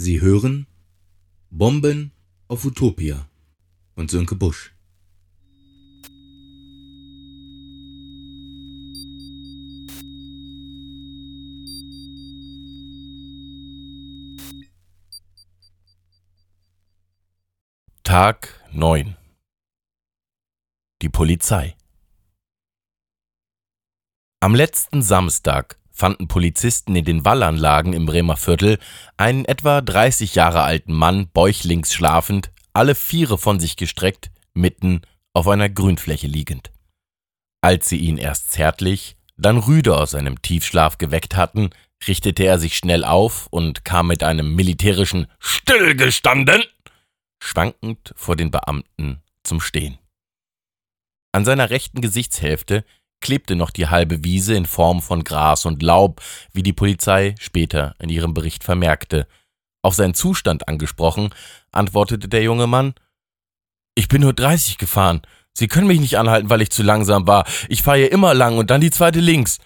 Sie hören Bomben auf Utopia von Sönke Busch. Tag 9 Die Polizei Am letzten Samstag fanden Polizisten in den Wallanlagen im Bremer Viertel einen etwa 30 Jahre alten Mann bäuchlings schlafend, alle Viere von sich gestreckt, mitten auf einer Grünfläche liegend. Als sie ihn erst zärtlich, dann rüde aus seinem Tiefschlaf geweckt hatten, richtete er sich schnell auf und kam mit einem militärischen Stillgestanden schwankend vor den Beamten zum Stehen. An seiner rechten Gesichtshälfte klebte noch die halbe Wiese in Form von Gras und Laub, wie die Polizei später in ihrem Bericht vermerkte. Auf seinen Zustand angesprochen, antwortete der junge Mann Ich bin nur 30 gefahren. Sie können mich nicht anhalten, weil ich zu langsam war. Ich fahre hier immer lang und dann die zweite links.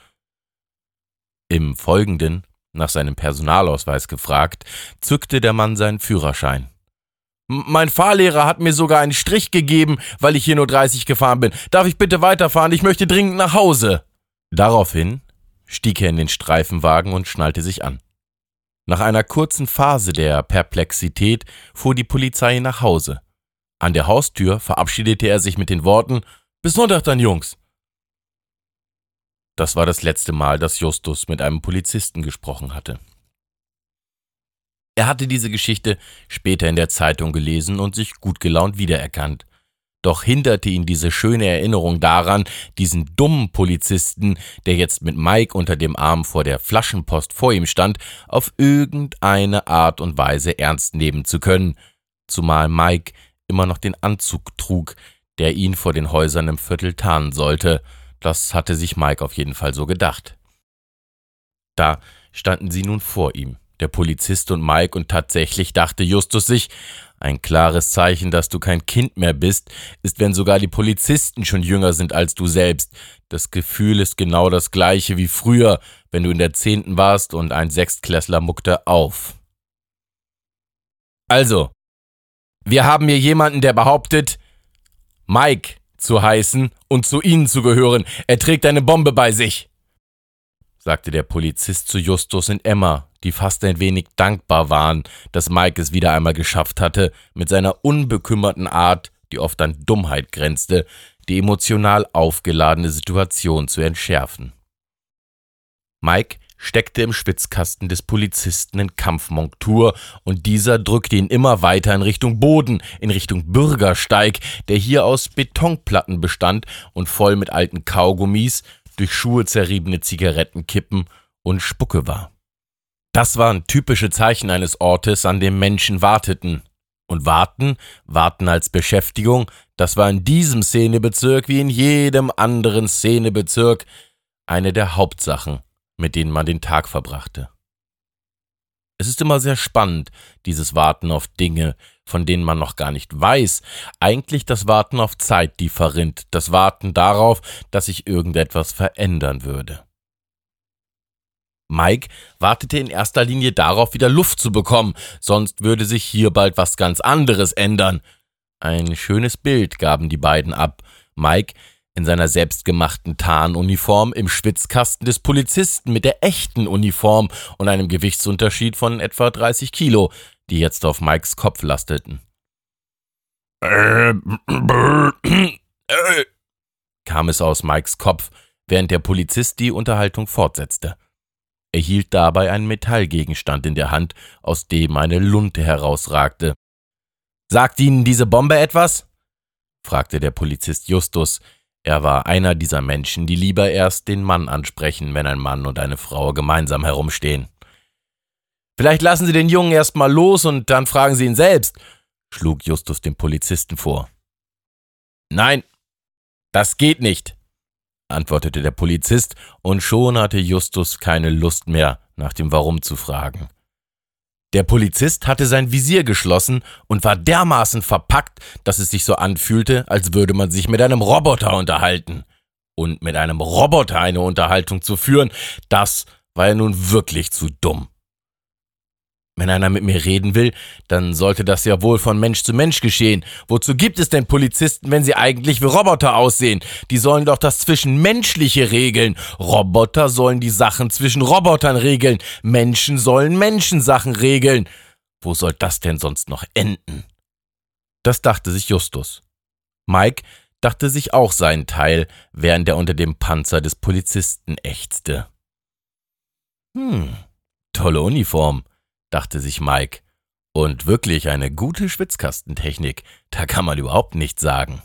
Im Folgenden, nach seinem Personalausweis gefragt, zückte der Mann seinen Führerschein. Mein Fahrlehrer hat mir sogar einen Strich gegeben, weil ich hier nur 30 gefahren bin. Darf ich bitte weiterfahren? Ich möchte dringend nach Hause. Daraufhin stieg er in den Streifenwagen und schnallte sich an. Nach einer kurzen Phase der Perplexität fuhr die Polizei nach Hause. An der Haustür verabschiedete er sich mit den Worten Bis Sonntag dann, Jungs. Das war das letzte Mal, dass Justus mit einem Polizisten gesprochen hatte. Er hatte diese Geschichte später in der Zeitung gelesen und sich gut gelaunt wiedererkannt. Doch hinderte ihn diese schöne Erinnerung daran, diesen dummen Polizisten, der jetzt mit Mike unter dem Arm vor der Flaschenpost vor ihm stand, auf irgendeine Art und Weise ernst nehmen zu können, zumal Mike immer noch den Anzug trug, der ihn vor den Häusern im Viertel tarnen sollte. Das hatte sich Mike auf jeden Fall so gedacht. Da standen sie nun vor ihm der Polizist und Mike, und tatsächlich dachte Justus sich, ein klares Zeichen, dass du kein Kind mehr bist, ist, wenn sogar die Polizisten schon jünger sind als du selbst. Das Gefühl ist genau das gleiche wie früher, wenn du in der Zehnten warst und ein Sechstklässler muckte auf. Also, wir haben hier jemanden, der behauptet, Mike zu heißen und zu ihnen zu gehören. Er trägt eine Bombe bei sich, sagte der Polizist zu Justus und Emma, die fast ein wenig dankbar waren, dass Mike es wieder einmal geschafft hatte, mit seiner unbekümmerten Art, die oft an Dummheit grenzte, die emotional aufgeladene Situation zu entschärfen. Mike steckte im Schwitzkasten des Polizisten in Kampfmontur und dieser drückte ihn immer weiter in Richtung Boden, in Richtung Bürgersteig, der hier aus Betonplatten bestand und voll mit alten Kaugummis, durch Schuhe zerriebene Zigarettenkippen und Spucke war. Das waren typische Zeichen eines Ortes, an dem Menschen warteten. Und warten, warten als Beschäftigung, das war in diesem Szenebezirk wie in jedem anderen Szenebezirk eine der Hauptsachen, mit denen man den Tag verbrachte. Es ist immer sehr spannend, dieses Warten auf Dinge, von denen man noch gar nicht weiß, eigentlich das Warten auf Zeit, die verrinnt, das Warten darauf, dass sich irgendetwas verändern würde. Mike wartete in erster Linie darauf, wieder Luft zu bekommen, sonst würde sich hier bald was ganz anderes ändern. Ein schönes Bild gaben die beiden ab. Mike in seiner selbstgemachten Tarnuniform im Schwitzkasten des Polizisten mit der echten Uniform und einem Gewichtsunterschied von etwa 30 Kilo, die jetzt auf Mikes Kopf lasteten. Äh, kam es aus Mikes Kopf, während der Polizist die Unterhaltung fortsetzte. Er hielt dabei einen Metallgegenstand in der Hand, aus dem eine Lunte herausragte. Sagt Ihnen diese Bombe etwas? fragte der Polizist Justus. Er war einer dieser Menschen, die lieber erst den Mann ansprechen, wenn ein Mann und eine Frau gemeinsam herumstehen. Vielleicht lassen Sie den Jungen erst mal los und dann fragen Sie ihn selbst, schlug Justus dem Polizisten vor. Nein, das geht nicht, antwortete der Polizist, und schon hatte Justus keine Lust mehr, nach dem Warum zu fragen. Der Polizist hatte sein Visier geschlossen und war dermaßen verpackt, dass es sich so anfühlte, als würde man sich mit einem Roboter unterhalten. Und mit einem Roboter eine Unterhaltung zu führen, das war ja nun wirklich zu dumm. Wenn einer mit mir reden will, dann sollte das ja wohl von Mensch zu Mensch geschehen. Wozu gibt es denn Polizisten, wenn sie eigentlich wie Roboter aussehen? Die sollen doch das Zwischenmenschliche regeln. Roboter sollen die Sachen zwischen Robotern regeln. Menschen sollen Menschensachen regeln. Wo soll das denn sonst noch enden? Das dachte sich Justus. Mike dachte sich auch seinen Teil, während er unter dem Panzer des Polizisten ächzte. Hm, tolle Uniform dachte sich Mike. Und wirklich eine gute Schwitzkastentechnik, da kann man überhaupt nichts sagen.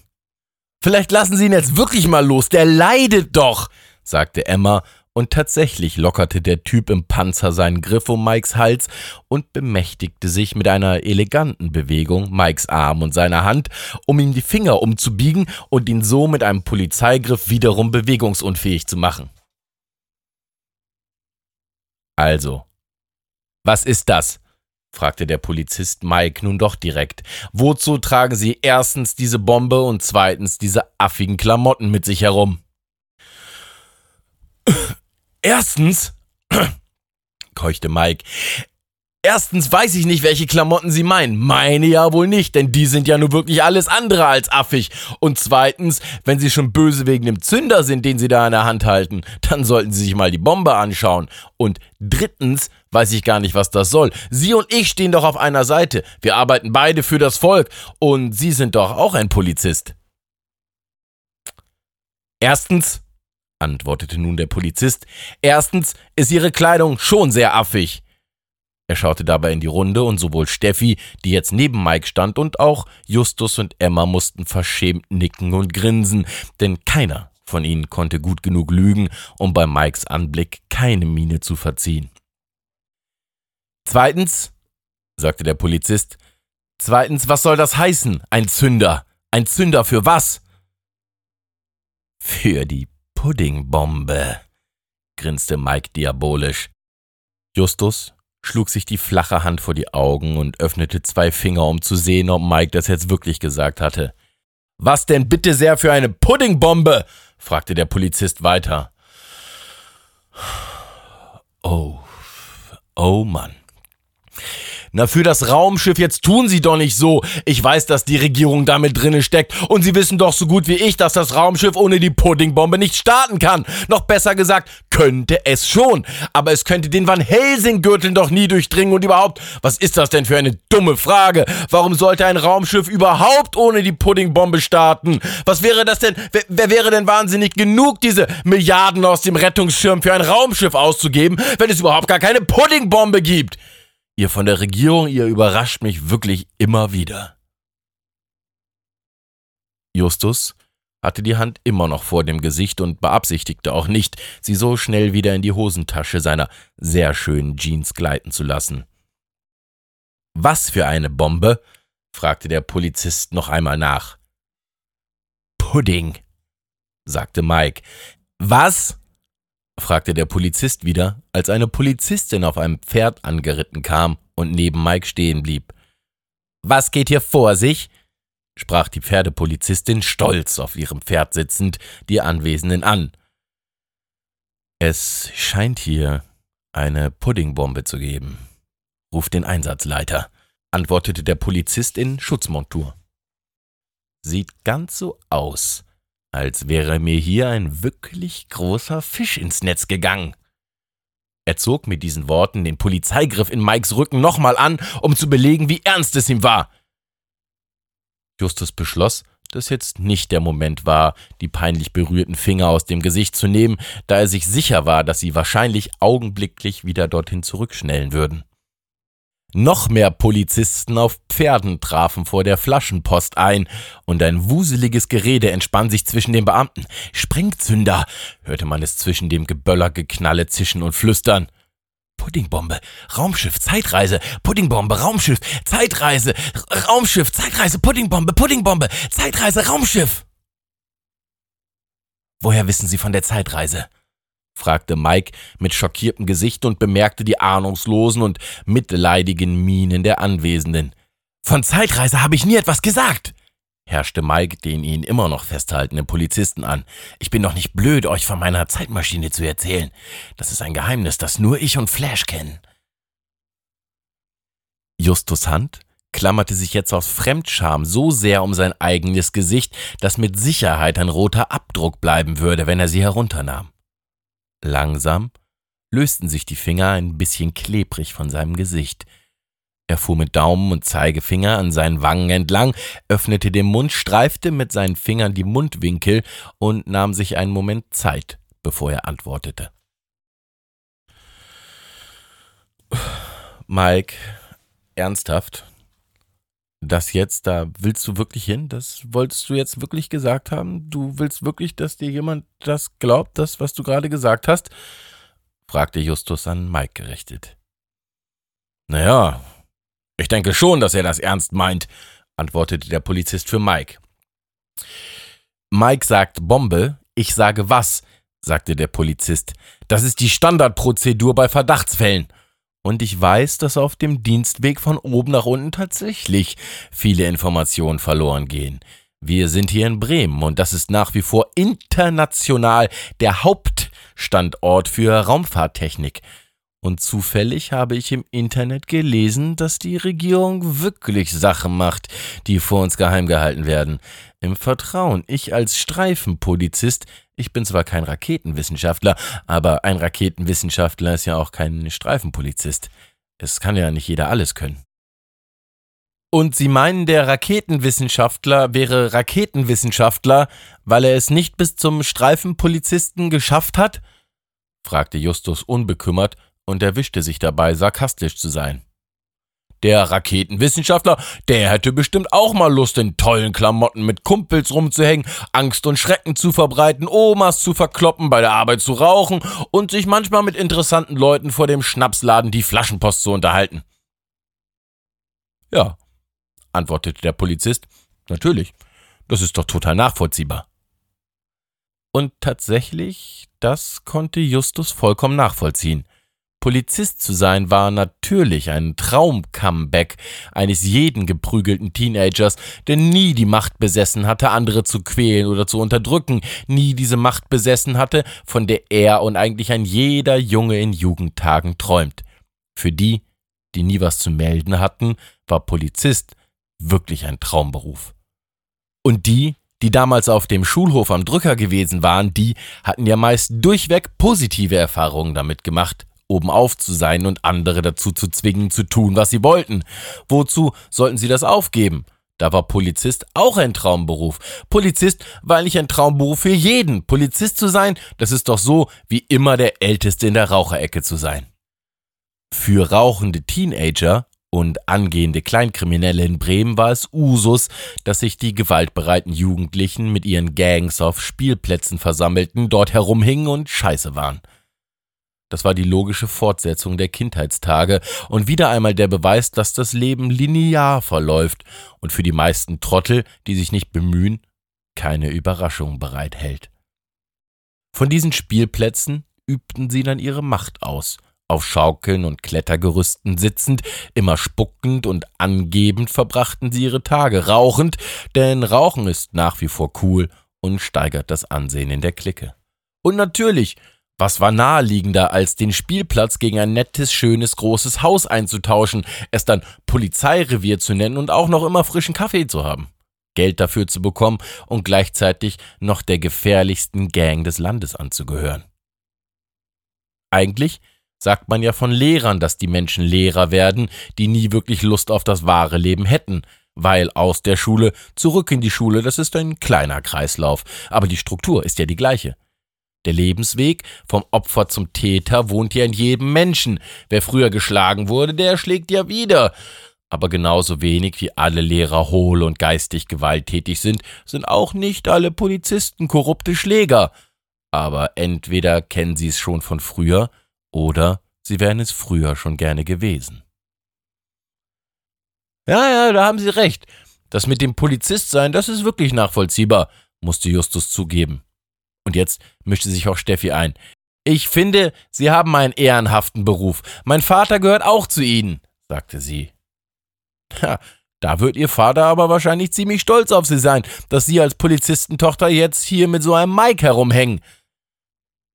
Vielleicht lassen Sie ihn jetzt wirklich mal los, der leidet doch, sagte Emma, und tatsächlich lockerte der Typ im Panzer seinen Griff um Mikes Hals und bemächtigte sich mit einer eleganten Bewegung Mikes Arm und seiner Hand, um ihm die Finger umzubiegen und ihn so mit einem Polizeigriff wiederum bewegungsunfähig zu machen. Also, was ist das? fragte der Polizist Mike nun doch direkt. Wozu tragen Sie erstens diese Bombe und zweitens diese affigen Klamotten mit sich herum? Erstens, keuchte Mike, Erstens weiß ich nicht, welche Klamotten Sie meinen. Meine ja wohl nicht, denn die sind ja nur wirklich alles andere als affig. Und zweitens, wenn Sie schon böse wegen dem Zünder sind, den Sie da in der Hand halten, dann sollten Sie sich mal die Bombe anschauen. Und drittens weiß ich gar nicht, was das soll. Sie und ich stehen doch auf einer Seite. Wir arbeiten beide für das Volk. Und Sie sind doch auch ein Polizist. Erstens, antwortete nun der Polizist, erstens ist Ihre Kleidung schon sehr affig. Er schaute dabei in die Runde und sowohl Steffi, die jetzt neben Mike stand, und auch Justus und Emma mussten verschämt nicken und grinsen, denn keiner von ihnen konnte gut genug lügen, um bei Mikes Anblick keine Miene zu verziehen. Zweitens, sagte der Polizist, zweitens, was soll das heißen? Ein Zünder. Ein Zünder für was? Für die Puddingbombe, grinste Mike diabolisch. Justus schlug sich die flache Hand vor die Augen und öffnete zwei Finger, um zu sehen, ob Mike das jetzt wirklich gesagt hatte. Was denn bitte sehr für eine Puddingbombe? fragte der Polizist weiter. Oh, oh Mann. Na, für das Raumschiff, jetzt tun Sie doch nicht so. Ich weiß, dass die Regierung damit drinnen steckt. Und Sie wissen doch so gut wie ich, dass das Raumschiff ohne die Puddingbombe nicht starten kann. Noch besser gesagt, könnte es schon. Aber es könnte den Van Helsing-Gürteln doch nie durchdringen. Und überhaupt, was ist das denn für eine dumme Frage? Warum sollte ein Raumschiff überhaupt ohne die Puddingbombe starten? Was wäre das denn? Wer, wer wäre denn wahnsinnig genug, diese Milliarden aus dem Rettungsschirm für ein Raumschiff auszugeben, wenn es überhaupt gar keine Puddingbombe gibt? Ihr von der Regierung, ihr überrascht mich wirklich immer wieder. Justus hatte die Hand immer noch vor dem Gesicht und beabsichtigte auch nicht, sie so schnell wieder in die Hosentasche seiner sehr schönen Jeans gleiten zu lassen. Was für eine Bombe? fragte der Polizist noch einmal nach. Pudding, sagte Mike. Was? Fragte der Polizist wieder, als eine Polizistin auf einem Pferd angeritten kam und neben Mike stehen blieb. Was geht hier vor sich? sprach die Pferdepolizistin stolz auf ihrem Pferd sitzend die Anwesenden an. Es scheint hier eine Puddingbombe zu geben. Ruf den Einsatzleiter, antwortete der Polizist in Schutzmontur. Sieht ganz so aus, als wäre mir hier ein wirklich großer Fisch ins Netz gegangen. Er zog mit diesen Worten den Polizeigriff in Mikes Rücken nochmal an, um zu belegen, wie ernst es ihm war. Justus beschloss, dass jetzt nicht der Moment war, die peinlich berührten Finger aus dem Gesicht zu nehmen, da er sich sicher war, dass sie wahrscheinlich augenblicklich wieder dorthin zurückschnellen würden. Noch mehr Polizisten auf Pferden trafen vor der Flaschenpost ein, und ein wuseliges Gerede entspann sich zwischen den Beamten. Sprengzünder, hörte man es zwischen dem Geböller, Geknalle, Zischen und Flüstern. Puddingbombe, Raumschiff, Zeitreise, Puddingbombe, Raumschiff, Zeitreise, Raumschiff, Zeitreise, Puddingbombe, Puddingbombe, Zeitreise, Raumschiff. Woher wissen Sie von der Zeitreise? Fragte Mike mit schockiertem Gesicht und bemerkte die ahnungslosen und mitleidigen Mienen der Anwesenden. Von Zeitreise habe ich nie etwas gesagt, herrschte Mike den ihn immer noch festhaltenden Polizisten an. Ich bin doch nicht blöd, euch von meiner Zeitmaschine zu erzählen. Das ist ein Geheimnis, das nur ich und Flash kennen. Justus Hand klammerte sich jetzt aus Fremdscham so sehr um sein eigenes Gesicht, dass mit Sicherheit ein roter Abdruck bleiben würde, wenn er sie herunternahm. Langsam lösten sich die Finger ein bisschen klebrig von seinem Gesicht. Er fuhr mit Daumen und Zeigefinger an seinen Wangen entlang, öffnete den Mund, streifte mit seinen Fingern die Mundwinkel und nahm sich einen Moment Zeit, bevor er antwortete. Mike, ernsthaft, das jetzt, da willst du wirklich hin? Das wolltest du jetzt wirklich gesagt haben? Du willst wirklich, dass dir jemand das glaubt, das, was du gerade gesagt hast? fragte Justus an Mike gerichtet. Naja, ich denke schon, dass er das ernst meint, antwortete der Polizist für Mike. Mike sagt Bombe, ich sage was, sagte der Polizist. Das ist die Standardprozedur bei Verdachtsfällen. Und ich weiß, dass auf dem Dienstweg von oben nach unten tatsächlich viele Informationen verloren gehen. Wir sind hier in Bremen und das ist nach wie vor international der Hauptstandort für Raumfahrttechnik. Und zufällig habe ich im Internet gelesen, dass die Regierung wirklich Sachen macht, die vor uns geheim gehalten werden. Im Vertrauen, ich als Streifenpolizist ich bin zwar kein Raketenwissenschaftler, aber ein Raketenwissenschaftler ist ja auch kein Streifenpolizist. Es kann ja nicht jeder alles können. Und Sie meinen, der Raketenwissenschaftler wäre Raketenwissenschaftler, weil er es nicht bis zum Streifenpolizisten geschafft hat? fragte Justus unbekümmert und erwischte sich dabei, sarkastisch zu sein. Der Raketenwissenschaftler, der hätte bestimmt auch mal Lust, in tollen Klamotten mit Kumpels rumzuhängen, Angst und Schrecken zu verbreiten, Omas zu verkloppen, bei der Arbeit zu rauchen und sich manchmal mit interessanten Leuten vor dem Schnapsladen die Flaschenpost zu unterhalten. Ja, antwortete der Polizist, natürlich, das ist doch total nachvollziehbar. Und tatsächlich, das konnte Justus vollkommen nachvollziehen. Polizist zu sein war natürlich ein Traum-Comeback eines jeden geprügelten Teenagers, der nie die Macht besessen hatte, andere zu quälen oder zu unterdrücken, nie diese Macht besessen hatte, von der er und eigentlich ein jeder Junge in Jugendtagen träumt. Für die, die nie was zu melden hatten, war Polizist wirklich ein Traumberuf. Und die, die damals auf dem Schulhof am Drücker gewesen waren, die hatten ja meist durchweg positive Erfahrungen damit gemacht obenauf zu sein und andere dazu zu zwingen, zu tun, was sie wollten. Wozu sollten sie das aufgeben? Da war Polizist auch ein Traumberuf. Polizist war eigentlich ein Traumberuf für jeden. Polizist zu sein, das ist doch so, wie immer der Älteste in der Raucherecke zu sein. Für rauchende Teenager und angehende Kleinkriminelle in Bremen war es Usus, dass sich die gewaltbereiten Jugendlichen mit ihren Gangs auf Spielplätzen versammelten, dort herumhingen und scheiße waren. Das war die logische Fortsetzung der Kindheitstage und wieder einmal der Beweis, dass das Leben linear verläuft und für die meisten Trottel, die sich nicht bemühen, keine Überraschung bereithält. Von diesen Spielplätzen übten sie dann ihre Macht aus, auf Schaukeln und Klettergerüsten sitzend, immer spuckend und angebend verbrachten sie ihre Tage, rauchend, denn Rauchen ist nach wie vor cool und steigert das Ansehen in der Clique. Und natürlich was war naheliegender, als den Spielplatz gegen ein nettes, schönes, großes Haus einzutauschen, es dann Polizeirevier zu nennen und auch noch immer frischen Kaffee zu haben? Geld dafür zu bekommen und gleichzeitig noch der gefährlichsten Gang des Landes anzugehören. Eigentlich sagt man ja von Lehrern, dass die Menschen Lehrer werden, die nie wirklich Lust auf das wahre Leben hätten, weil aus der Schule zurück in die Schule, das ist ein kleiner Kreislauf, aber die Struktur ist ja die gleiche. Der Lebensweg vom Opfer zum Täter wohnt ja in jedem Menschen. Wer früher geschlagen wurde, der schlägt ja wieder. Aber genauso wenig wie alle Lehrer hohl und geistig gewalttätig sind, sind auch nicht alle Polizisten korrupte Schläger. Aber entweder kennen sie es schon von früher oder sie wären es früher schon gerne gewesen. Ja, ja, da haben Sie recht. Das mit dem Polizist sein, das ist wirklich nachvollziehbar, musste Justus zugeben. Und jetzt mischte sich auch Steffi ein. Ich finde, Sie haben einen ehrenhaften Beruf. Mein Vater gehört auch zu Ihnen, sagte sie. Ja, da wird Ihr Vater aber wahrscheinlich ziemlich stolz auf Sie sein, dass Sie als Polizistentochter jetzt hier mit so einem Mike herumhängen.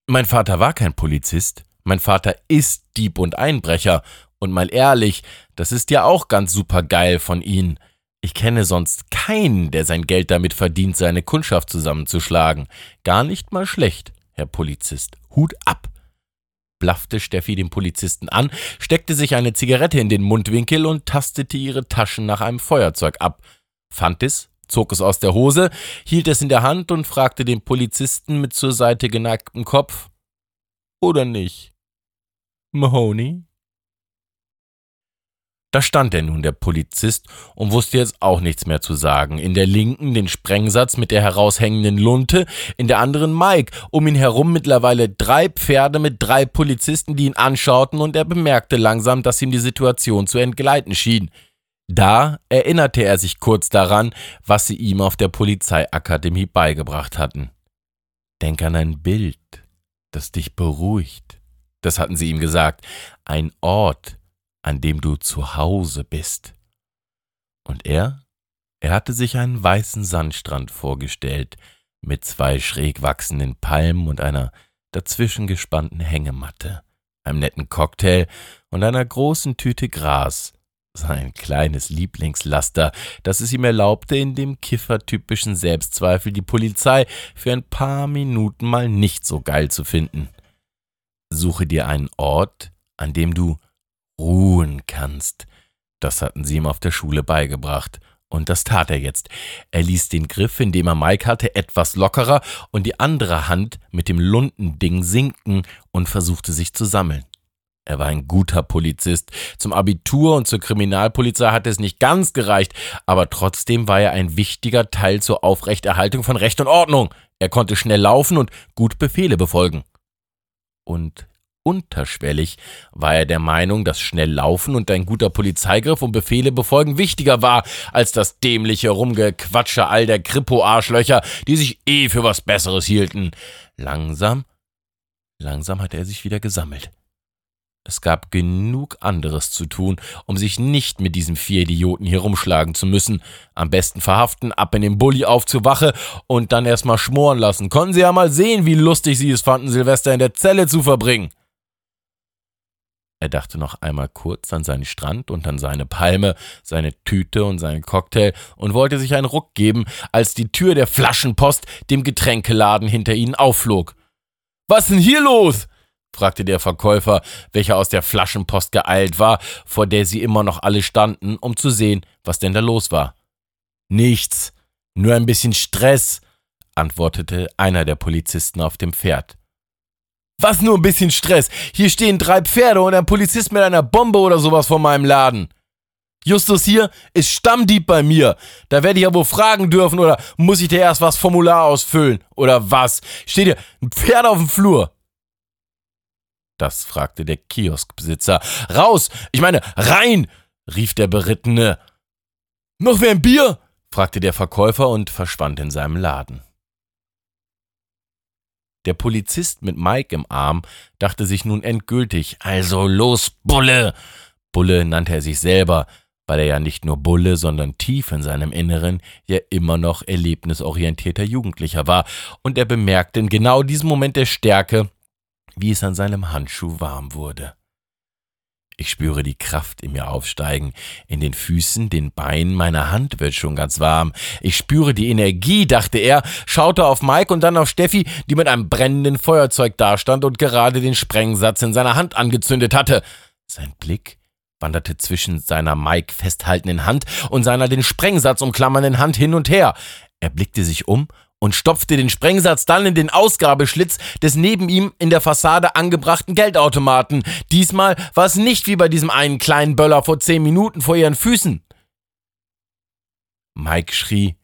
Mein Vater war kein Polizist. Mein Vater ist Dieb und Einbrecher. Und mal ehrlich, das ist ja auch ganz super geil von Ihnen. Ich kenne sonst keinen, der sein Geld damit verdient, seine Kundschaft zusammenzuschlagen. Gar nicht mal schlecht, Herr Polizist. Hut ab! blaffte Steffi den Polizisten an, steckte sich eine Zigarette in den Mundwinkel und tastete ihre Taschen nach einem Feuerzeug ab, fand es, zog es aus der Hose, hielt es in der Hand und fragte den Polizisten mit zur Seite geneigtem Kopf Oder nicht? Mahoney? Da stand er nun, der Polizist, und wusste jetzt auch nichts mehr zu sagen. In der linken den Sprengsatz mit der heraushängenden Lunte, in der anderen Mike, um ihn herum mittlerweile drei Pferde mit drei Polizisten, die ihn anschauten, und er bemerkte langsam, dass ihm die Situation zu entgleiten schien. Da erinnerte er sich kurz daran, was sie ihm auf der Polizeiakademie beigebracht hatten. Denk an ein Bild, das dich beruhigt. Das hatten sie ihm gesagt. Ein Ort, an dem du zu Hause bist. Und er? Er hatte sich einen weißen Sandstrand vorgestellt, mit zwei schräg wachsenden Palmen und einer dazwischen gespannten Hängematte, einem netten Cocktail und einer großen Tüte Gras, sein kleines Lieblingslaster, das es ihm erlaubte, in dem kiffertypischen Selbstzweifel die Polizei für ein paar Minuten mal nicht so geil zu finden. Suche dir einen Ort, an dem du ruhen kannst. Das hatten sie ihm auf der Schule beigebracht. Und das tat er jetzt. Er ließ den Griff, in dem er Mike hatte, etwas lockerer und die andere Hand mit dem Lundending sinken und versuchte sich zu sammeln. Er war ein guter Polizist. Zum Abitur und zur Kriminalpolizei hatte es nicht ganz gereicht, aber trotzdem war er ein wichtiger Teil zur Aufrechterhaltung von Recht und Ordnung. Er konnte schnell laufen und gut Befehle befolgen. Und Unterschwellig war er der Meinung, dass schnell laufen und ein guter Polizeigriff und Befehle befolgen wichtiger war als das dämliche Rumgequatsche all der Kripo-Arschlöcher, die sich eh für was Besseres hielten. Langsam, langsam hatte er sich wieder gesammelt. Es gab genug anderes zu tun, um sich nicht mit diesen vier Idioten hier rumschlagen zu müssen. Am besten verhaften, ab in den Bulli auf zur Wache und dann erstmal schmoren lassen. Konnten sie ja mal sehen, wie lustig sie es fanden, Silvester in der Zelle zu verbringen. Er dachte noch einmal kurz an seinen Strand und an seine Palme, seine Tüte und seinen Cocktail und wollte sich einen Ruck geben, als die Tür der Flaschenpost dem Getränkeladen hinter ihnen aufflog. Was denn hier los? fragte der Verkäufer, welcher aus der Flaschenpost geeilt war, vor der sie immer noch alle standen, um zu sehen, was denn da los war. Nichts, nur ein bisschen Stress, antwortete einer der Polizisten auf dem Pferd. Was nur ein bisschen Stress? Hier stehen drei Pferde und ein Polizist mit einer Bombe oder sowas vor meinem Laden. Justus hier ist Stammdieb bei mir. Da werde ich ja wohl fragen dürfen oder muss ich dir erst was Formular ausfüllen? Oder was? Steht hier ein Pferd auf dem Flur? Das fragte der Kioskbesitzer. Raus! Ich meine, rein! rief der Berittene. Noch wer ein Bier? fragte der Verkäufer und verschwand in seinem Laden. Der Polizist mit Mike im Arm dachte sich nun endgültig, also los, Bulle! Bulle nannte er sich selber, weil er ja nicht nur Bulle, sondern tief in seinem Inneren ja immer noch erlebnisorientierter Jugendlicher war, und er bemerkte in genau diesem Moment der Stärke, wie es an seinem Handschuh warm wurde. Ich spüre die Kraft in mir aufsteigen. In den Füßen, den Beinen, meiner Hand wird schon ganz warm. Ich spüre die Energie, dachte er, schaute auf Mike und dann auf Steffi, die mit einem brennenden Feuerzeug dastand und gerade den Sprengsatz in seiner Hand angezündet hatte. Sein Blick wanderte zwischen seiner Mike festhaltenden Hand und seiner den Sprengsatz umklammernden Hand hin und her. Er blickte sich um und stopfte den Sprengsatz dann in den Ausgabeschlitz des neben ihm in der Fassade angebrachten Geldautomaten. Diesmal war es nicht wie bei diesem einen kleinen Böller vor zehn Minuten vor ihren Füßen. Mike schrie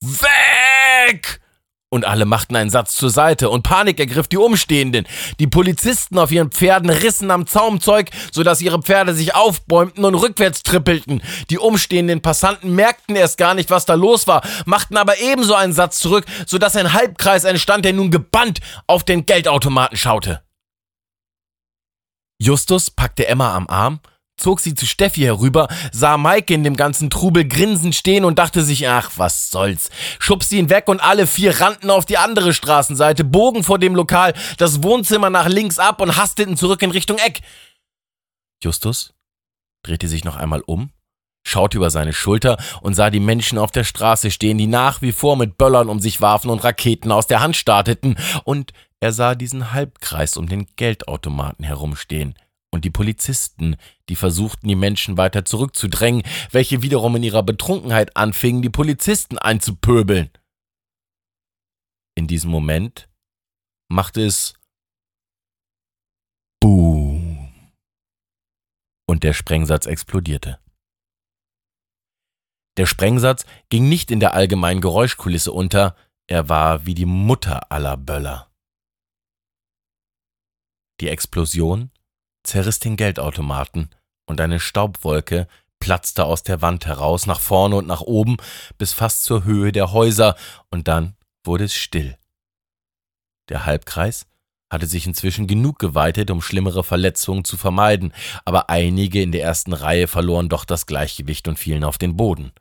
Weg! Und alle machten einen Satz zur Seite und Panik ergriff die Umstehenden. Die Polizisten auf ihren Pferden rissen am Zaumzeug, sodass ihre Pferde sich aufbäumten und rückwärts trippelten. Die umstehenden Passanten merkten erst gar nicht, was da los war, machten aber ebenso einen Satz zurück, sodass ein Halbkreis entstand, der nun gebannt auf den Geldautomaten schaute. Justus packte Emma am Arm zog sie zu Steffi herüber, sah Maike in dem ganzen Trubel grinsend stehen und dachte sich, ach, was soll's. Schubste ihn weg und alle vier rannten auf die andere Straßenseite, bogen vor dem Lokal das Wohnzimmer nach links ab und hasteten zurück in Richtung Eck. Justus drehte sich noch einmal um, schaute über seine Schulter und sah die Menschen auf der Straße stehen, die nach wie vor mit Böllern um sich warfen und Raketen aus der Hand starteten, und er sah diesen Halbkreis um den Geldautomaten herumstehen und die Polizisten, die versuchten, die Menschen weiter zurückzudrängen, welche wiederum in ihrer Betrunkenheit anfingen, die Polizisten einzupöbeln. In diesem Moment machte es Boom. Und der Sprengsatz explodierte. Der Sprengsatz ging nicht in der allgemeinen Geräuschkulisse unter, er war wie die Mutter aller Böller. Die Explosion zerriss den Geldautomaten und eine Staubwolke platzte aus der Wand heraus, nach vorne und nach oben, bis fast zur Höhe der Häuser, und dann wurde es still. Der Halbkreis hatte sich inzwischen genug geweitet, um schlimmere Verletzungen zu vermeiden, aber einige in der ersten Reihe verloren doch das Gleichgewicht und fielen auf den Boden.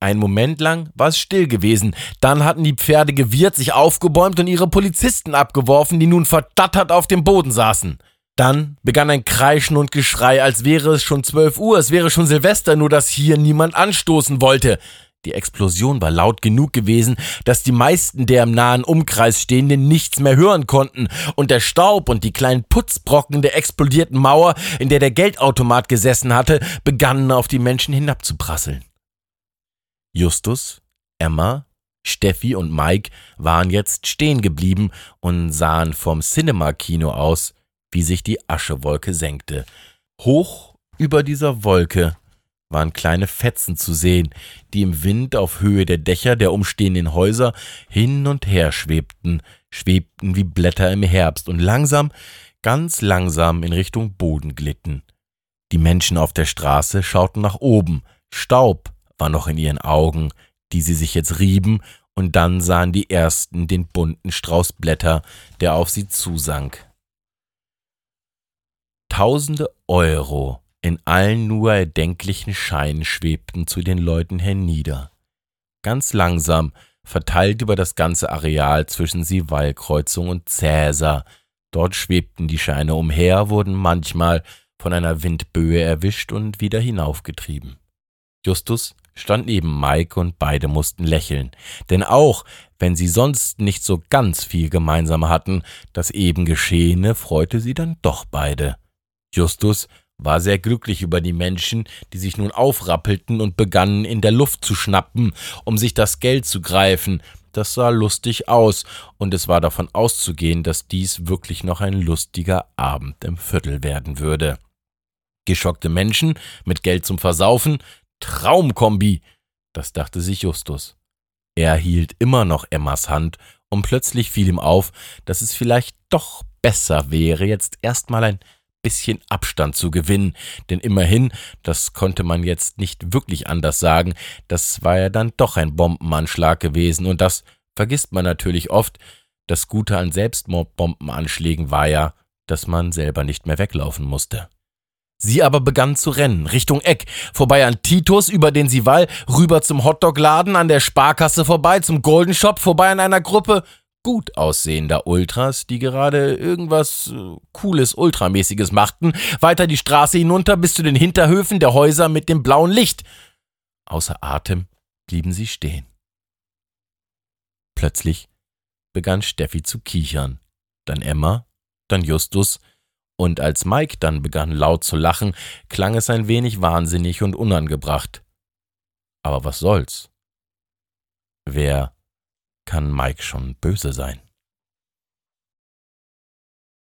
Ein Moment lang war es still gewesen, dann hatten die Pferde gewirrt, sich aufgebäumt und ihre Polizisten abgeworfen, die nun verdattert auf dem Boden saßen. Dann begann ein Kreischen und Geschrei, als wäre es schon zwölf Uhr, es wäre schon Silvester, nur dass hier niemand anstoßen wollte. Die Explosion war laut genug gewesen, dass die meisten der im nahen Umkreis Stehenden nichts mehr hören konnten, und der Staub und die kleinen Putzbrocken der explodierten Mauer, in der der Geldautomat gesessen hatte, begannen auf die Menschen hinabzuprasseln. Justus, Emma, Steffi und Mike waren jetzt stehen geblieben und sahen vom Cinema-Kino aus, wie sich die Aschewolke senkte. Hoch über dieser Wolke waren kleine Fetzen zu sehen, die im Wind auf Höhe der Dächer der umstehenden Häuser hin und her schwebten, schwebten wie Blätter im Herbst und langsam, ganz langsam in Richtung Boden glitten. Die Menschen auf der Straße schauten nach oben, Staub war noch in ihren Augen, die sie sich jetzt rieben, und dann sahen die ersten den bunten Strauß Blätter, der auf sie zusank. Tausende Euro in allen nur erdenklichen Scheinen schwebten zu den Leuten hernieder. Ganz langsam, verteilt über das ganze Areal zwischen Siwallkreuzung und Cäsar. Dort schwebten die Scheine umher, wurden manchmal von einer Windböe erwischt und wieder hinaufgetrieben. Justus stand neben Mike und beide mussten lächeln, denn auch wenn sie sonst nicht so ganz viel gemeinsam hatten, das eben Geschehene freute sie dann doch beide. Justus war sehr glücklich über die Menschen, die sich nun aufrappelten und begannen in der Luft zu schnappen, um sich das Geld zu greifen. Das sah lustig aus, und es war davon auszugehen, dass dies wirklich noch ein lustiger Abend im Viertel werden würde. Geschockte Menschen mit Geld zum Versaufen, Traumkombi, das dachte sich Justus. Er hielt immer noch Emmas Hand, und plötzlich fiel ihm auf, dass es vielleicht doch besser wäre, jetzt erstmal ein bisschen Abstand zu gewinnen, denn immerhin, das konnte man jetzt nicht wirklich anders sagen, das war ja dann doch ein Bombenanschlag gewesen und das vergisst man natürlich oft. Das Gute an Selbstmordbombenanschlägen war ja, dass man selber nicht mehr weglaufen musste. Sie aber begann zu rennen, Richtung Eck, vorbei an Titus, über den Sival, rüber zum Hotdog-Laden, an der Sparkasse vorbei, zum Golden Shop, vorbei an einer Gruppe gut aussehender Ultras, die gerade irgendwas äh, Cooles, Ultramäßiges machten, weiter die Straße hinunter bis zu den Hinterhöfen der Häuser mit dem blauen Licht. Außer Atem blieben sie stehen. Plötzlich begann Steffi zu kichern, dann Emma, dann Justus, und als Mike dann begann laut zu lachen, klang es ein wenig wahnsinnig und unangebracht. Aber was soll's? Wer kann Mike schon böse sein.